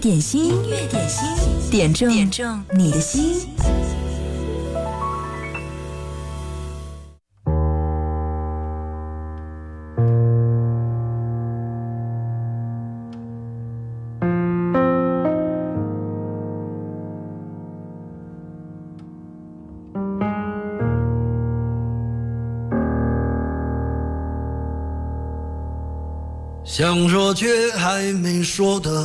点心，音乐点心，点中点中你的心。想说却还没说的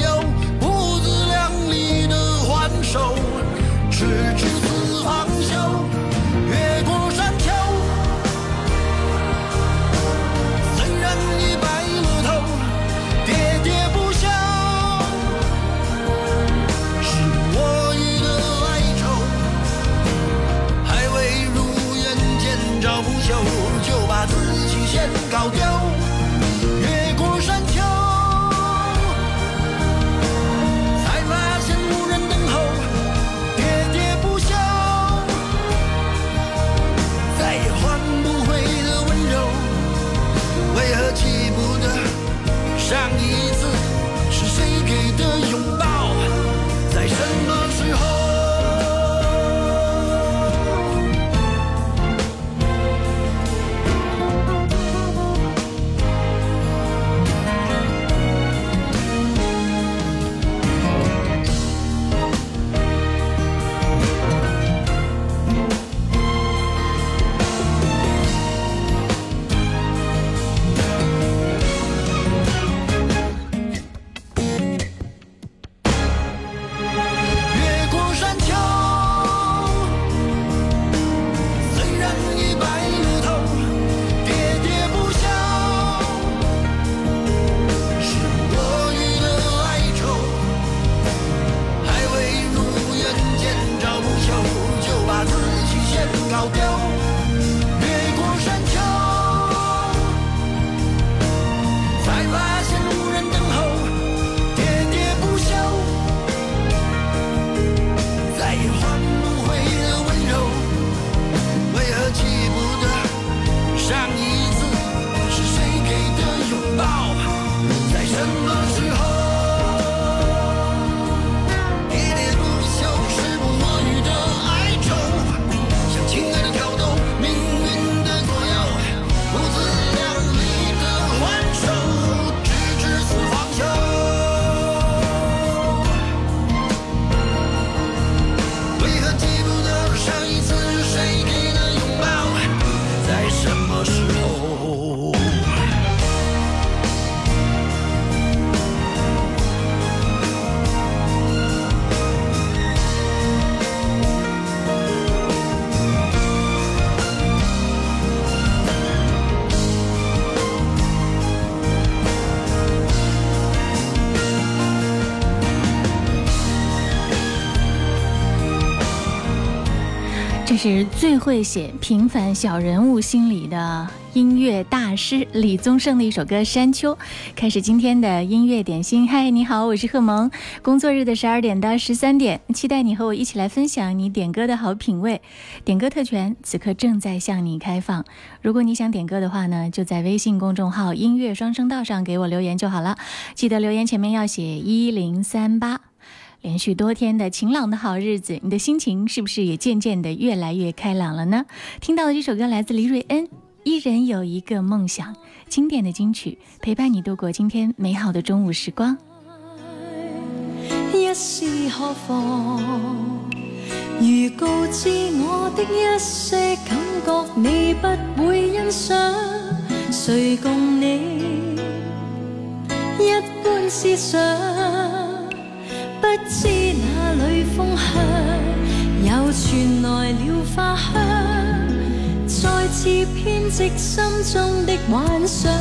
最会写平凡小人物心理的音乐大师李宗盛的一首歌《山丘》。开始今天的音乐点心。嗨，你好，我是贺萌。工作日的十二点到十三点，期待你和我一起来分享你点歌的好品味。点歌特权此刻正在向你开放。如果你想点歌的话呢，就在微信公众号“音乐双声道”上给我留言就好了。记得留言前面要写一零三八。连续多天的晴朗的好日子，你的心情是不是也渐渐的越来越开朗了呢？听到的这首歌来自黎瑞恩，《一人有一个梦想》，经典的金曲，陪伴你度过今天美好的中午时光。一时何妨？如告知我的一些感觉，你不会欣赏，谁共你一般思想？不知哪里风向，又传来了花香，再次编织心中的幻想。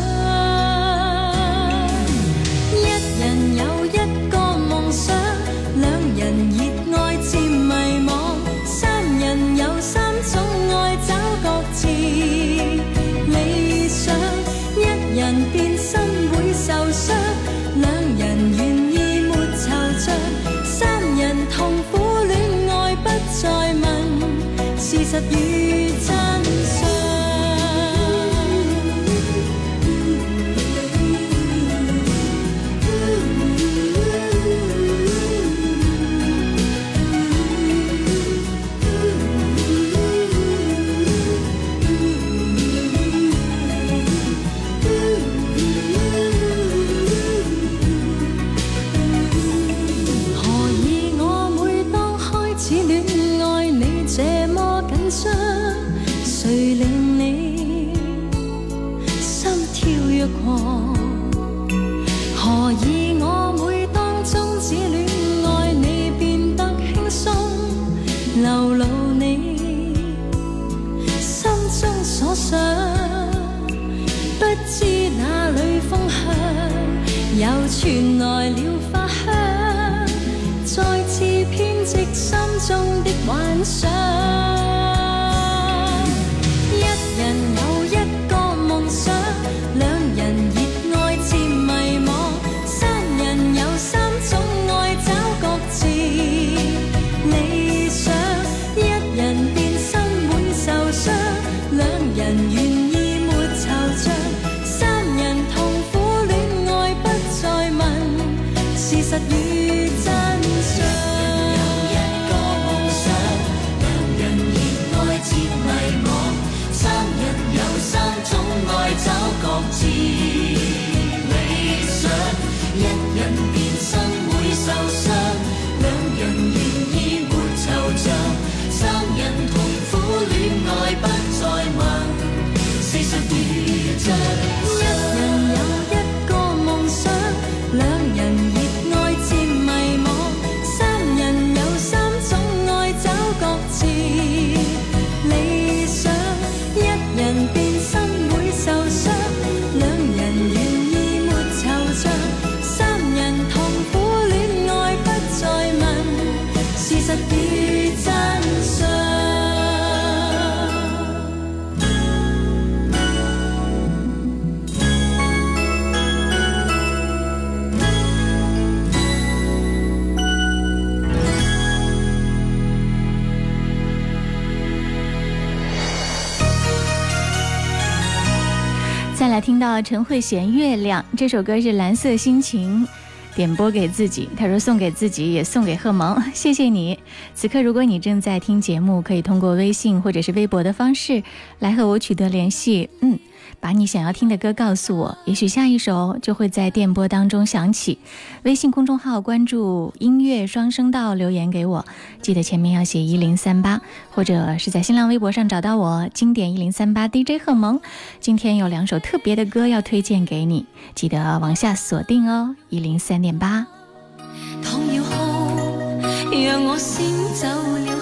sun. deserve 听到陈慧娴《月亮》这首歌是蓝色心情点播给自己，他说送给自己也送给贺萌，谢谢你。此刻如果你正在听节目，可以通过微信或者是微博的方式来和我取得联系。嗯。把你想要听的歌告诉我，也许下一首就会在电波当中响起。微信公众号关注“音乐双声道”，留言给我，记得前面要写一零三八，或者是在新浪微博上找到我“经典一零三八 DJ 贺萌”。今天有两首特别的歌要推荐给你，记得往下锁定哦，一零三点八。让我先走了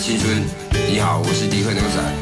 青春，你好，我是迪克牛仔。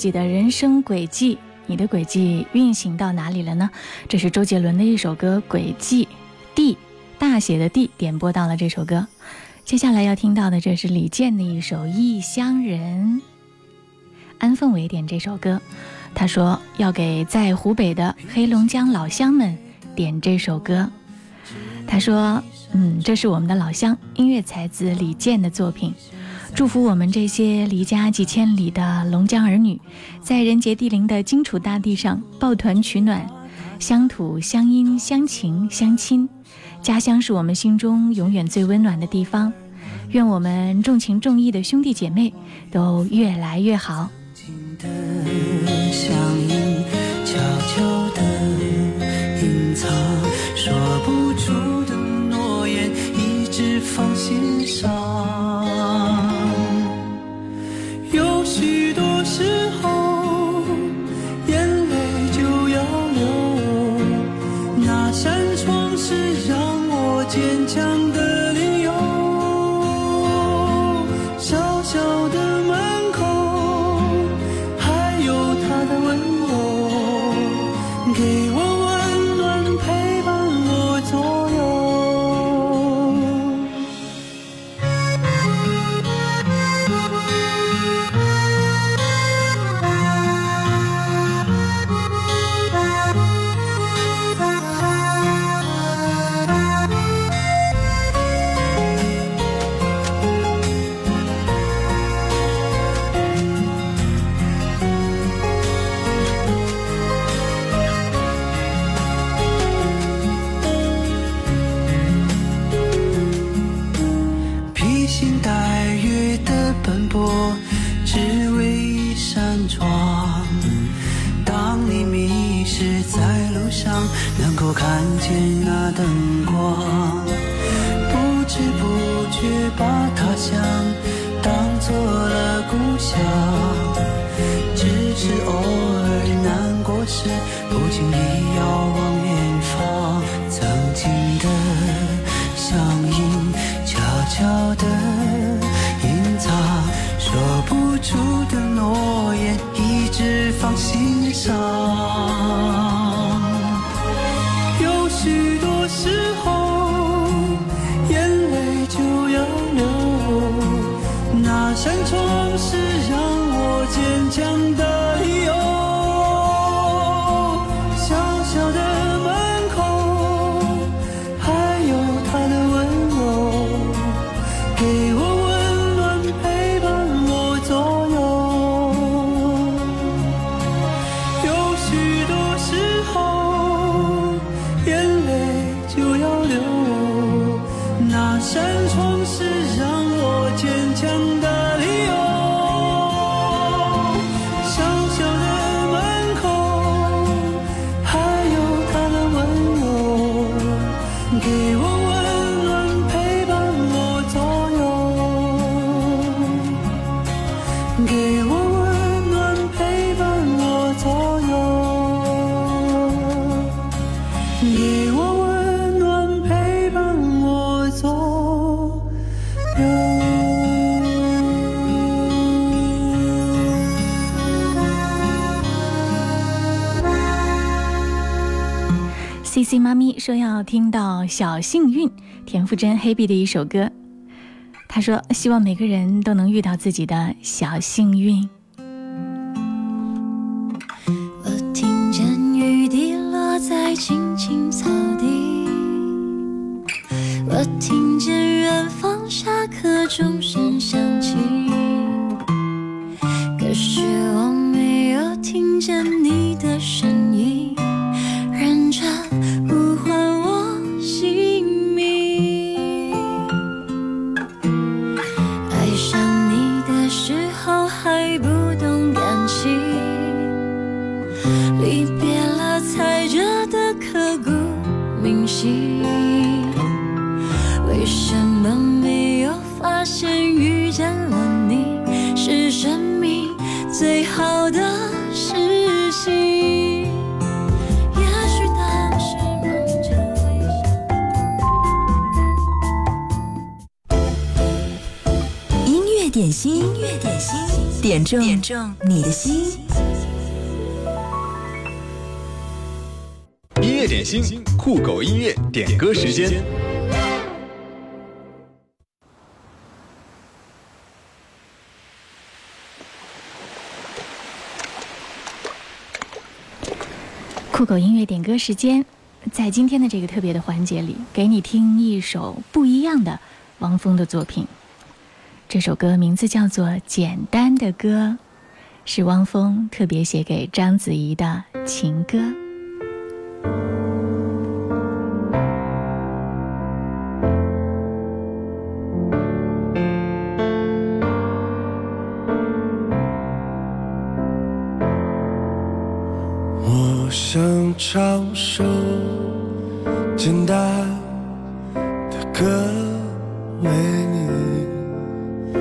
自己的人生轨迹，你的轨迹运行到哪里了呢？这是周杰伦的一首歌《轨迹》，D 大写的 D 点播到了这首歌。接下来要听到的，这是李健的一首《异乡人》。安凤伟点这首歌，他说要给在湖北的黑龙江老乡们点这首歌。他说，嗯，这是我们的老乡，音乐才子李健的作品。祝福我们这些离家几千里的龙江儿女，在人杰地灵的荆楚大地上抱团取暖，乡土乡音乡情乡亲，家乡是我们心中永远最温暖的地方。愿我们重情重义的兄弟姐妹都越来越好。说不出的诺言一直放心上。扇窗是让我坚强的。妈咪说要听到《小幸运》，田馥甄、黑碧的一首歌。她说希望每个人都能遇到自己的小幸运。我听见雨滴落在青青草地，我听见远方下课钟声响为什么没有发现遇见了你是生命最好的事情？点心，音乐点心，点中点中你的心。音乐点心，酷狗音乐点歌时间。狗音乐点歌时间，在今天的这个特别的环节里，给你听一首不一样的汪峰的作品。这首歌名字叫做《简单的歌》，是汪峰特别写给章子怡的情歌。我想唱首简单的歌为你，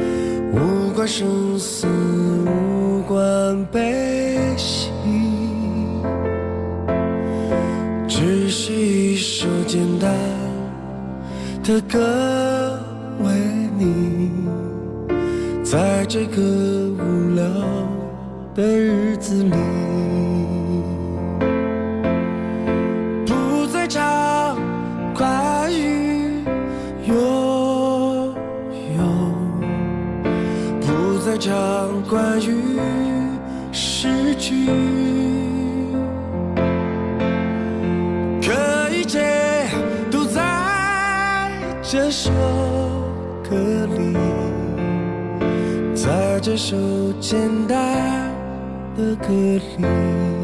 无关生死，无关悲喜，只是一首简单的歌为你，在这个无聊的日子里。关于失去，可一切都在这首歌里，在这首简单的歌里。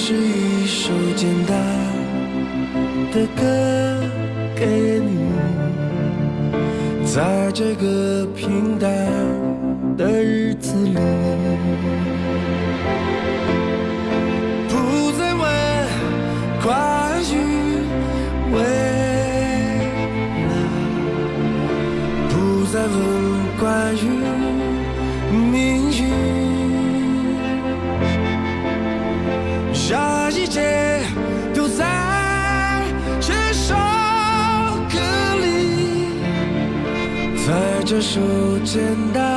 是一首简单的歌给你，在这个平淡的日子里。在这首简单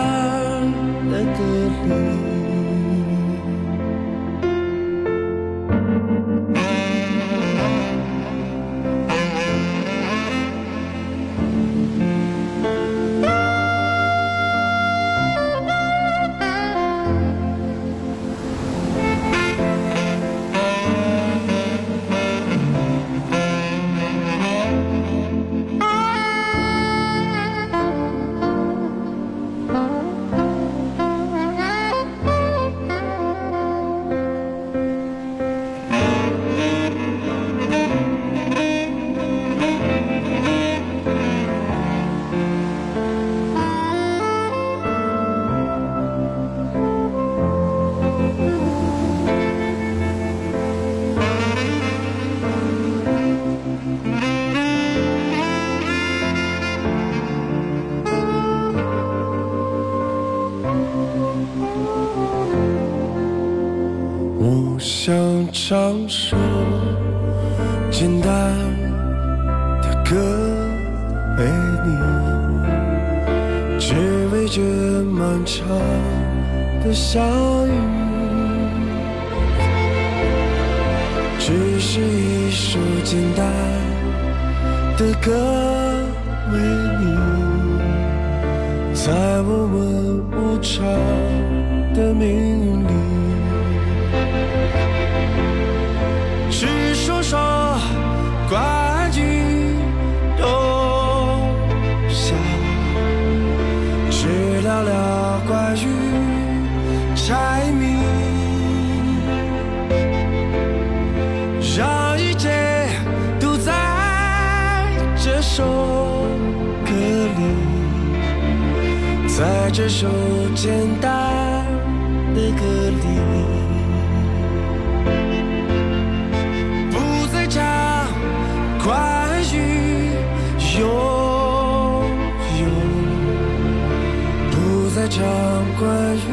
的歌。这首简单的歌里。不再唱关于拥有，不再唱关于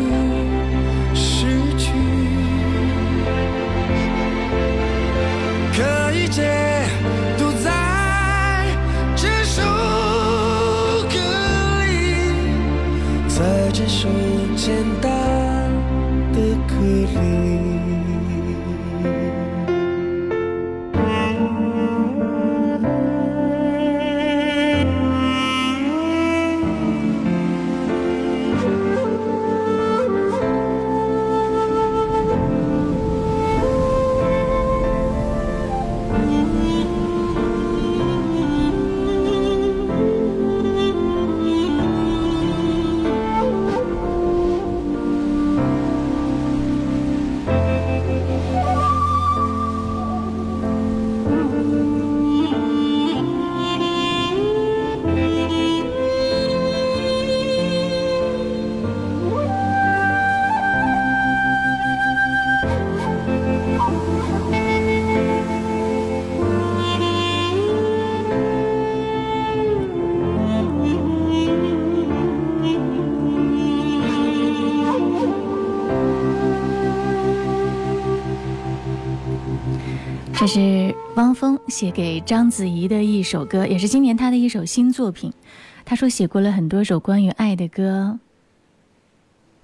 是汪峰写给章子怡的一首歌，也是今年他的一首新作品。他说写过了很多首关于爱的歌，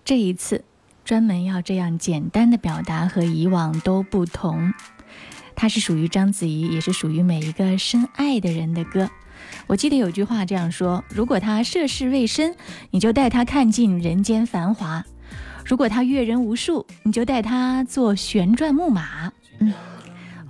这一次专门要这样简单的表达，和以往都不同。它是属于章子怡，也是属于每一个深爱的人的歌。我记得有句话这样说：如果他涉世未深，你就带他看尽人间繁华；如果他阅人无数，你就带他坐旋转木马。嗯。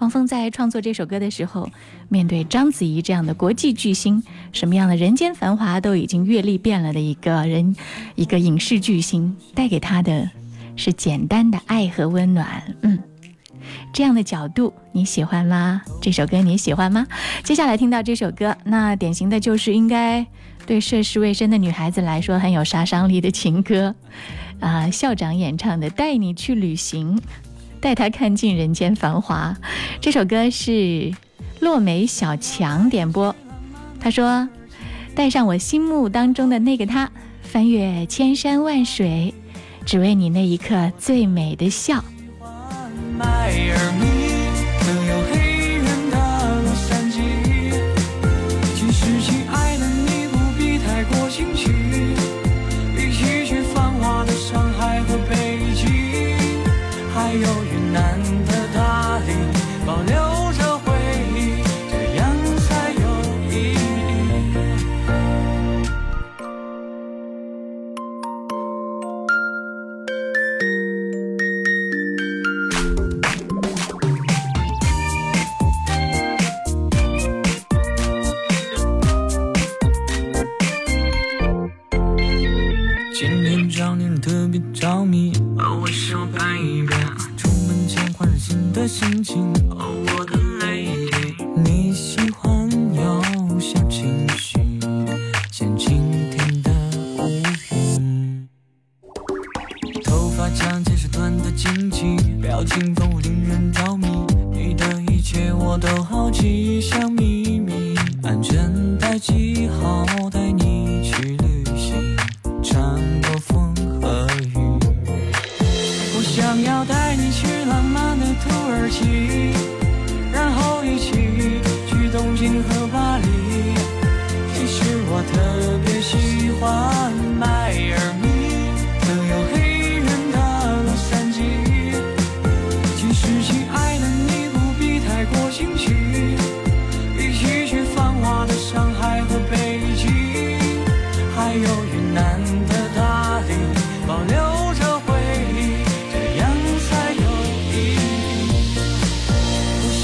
汪峰在创作这首歌的时候，面对章子怡这样的国际巨星，什么样的人间繁华都已经阅历遍了的一个人，一个影视巨星，带给他的是简单的爱和温暖。嗯，这样的角度你喜欢吗？这首歌你喜欢吗？接下来听到这首歌，那典型的就是应该对涉世未深的女孩子来说很有杀伤力的情歌，啊，校长演唱的《带你去旅行》。带他看尽人间繁华，这首歌是落梅小强点播。他说：“带上我心目当中的那个他，翻越千山万水，只为你那一刻最美的笑。”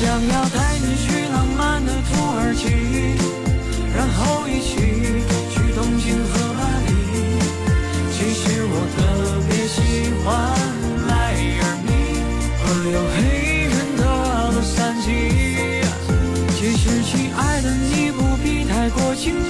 想要带你去浪漫的土耳其然后一起去东京和巴黎其实我特别喜欢迈阿密和有黑人的洛杉矶其实亲爱的你不必太过惊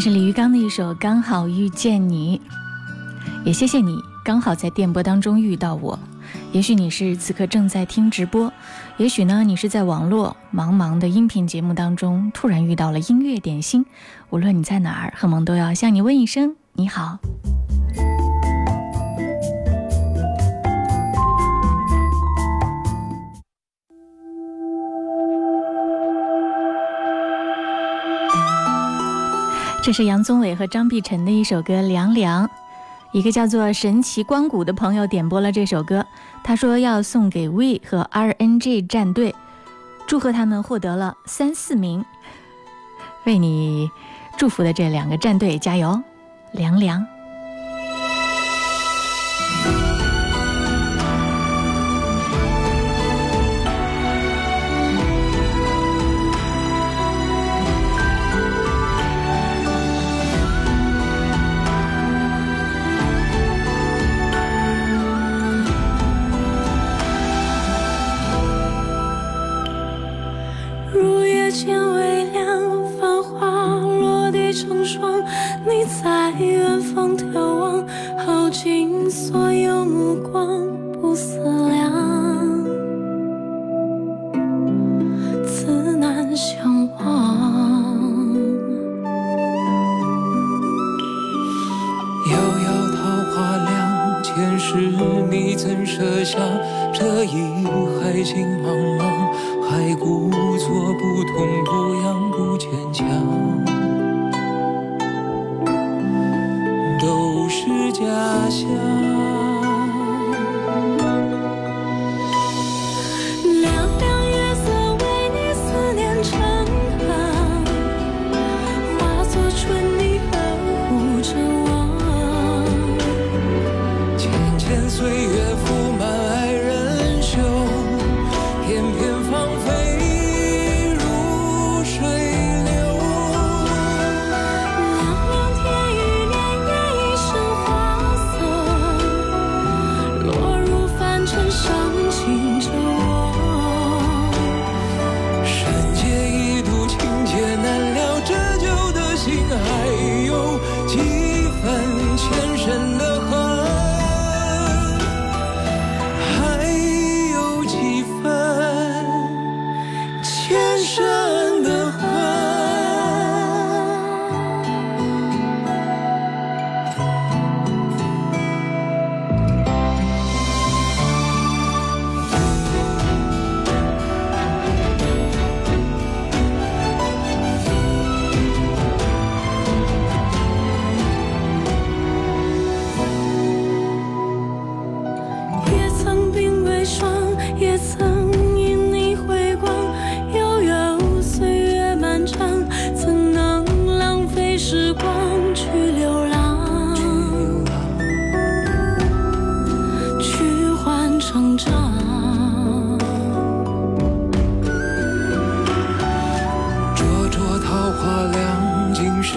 这是李玉刚的一首《刚好遇见你》，也谢谢你刚好在电波当中遇到我。也许你是此刻正在听直播，也许呢你是在网络茫茫的音频节目当中突然遇到了音乐点心。无论你在哪儿，很萌都要向你问一声你好。这是杨宗纬和张碧晨的一首歌《凉凉》，一个叫做神奇光谷的朋友点播了这首歌，他说要送给 We 和 RNG 战队，祝贺他们获得了三四名，为你祝福的这两个战队加油，凉凉。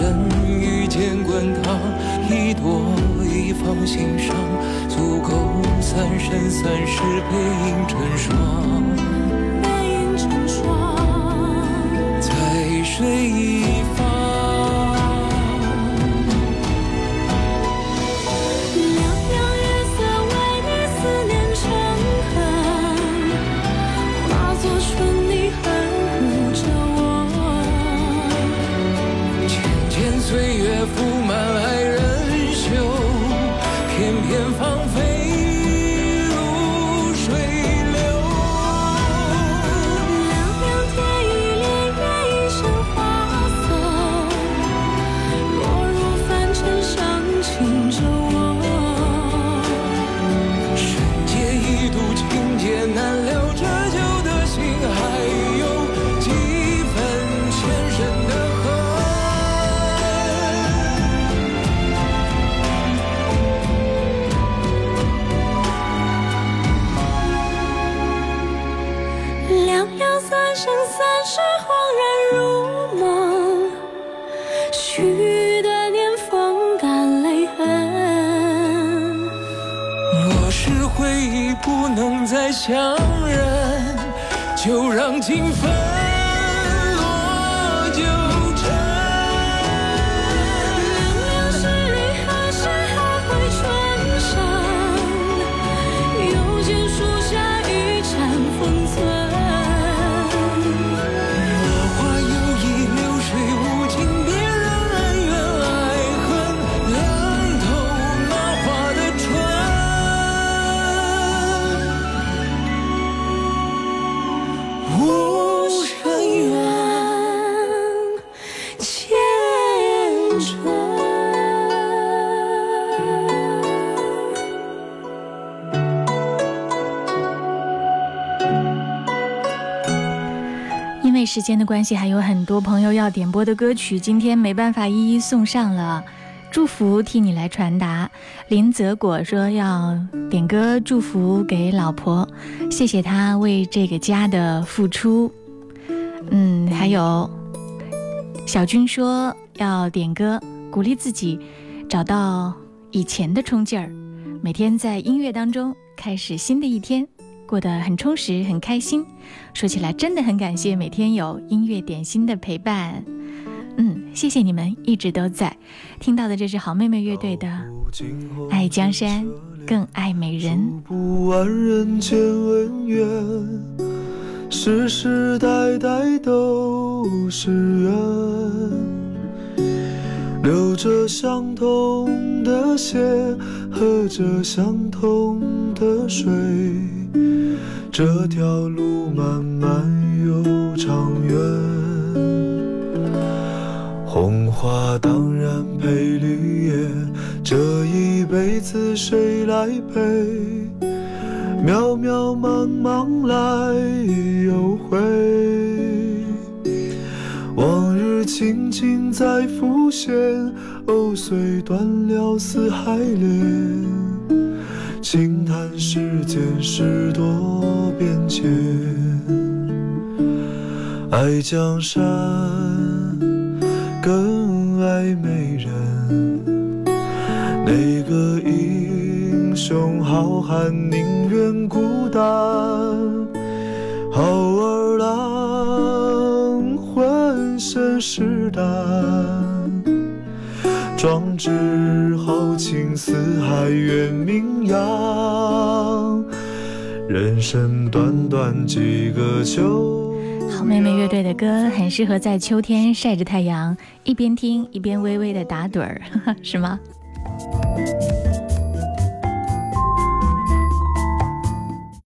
凉，今生遇见滚烫，一朵一放心上，足够三生三世背影成双。背影成双，在水一方。强忍就让今间的关系，还有很多朋友要点播的歌曲，今天没办法一一送上了。祝福替你来传达。林泽果说要点歌祝福给老婆，谢谢她为这个家的付出。嗯，还有小军说要点歌鼓励自己，找到以前的冲劲儿，每天在音乐当中开始新的一天。过得很充实，很开心。说起来，真的很感谢每天有音乐点心的陪伴。嗯，谢谢你们一直都在。听到的这是好妹妹乐队的《爱江山更爱美人》。世世代代都是缘。流着相同的血，喝着相同的水，这条路漫漫又长远。红花当然配绿叶，这一辈子谁来陪？渺渺茫茫来又回，往日情景再浮现，藕虽断了丝还连。轻叹世间事多变迁，爱江山更爱美人。哪个英雄好汉宁愿孤单？好儿郎浑身是胆。壮志豪情四海远名扬，人生短短几个秋。好妹妹乐队的歌很适合在秋天晒着太阳，一边听一边微微的打盹儿，是吗？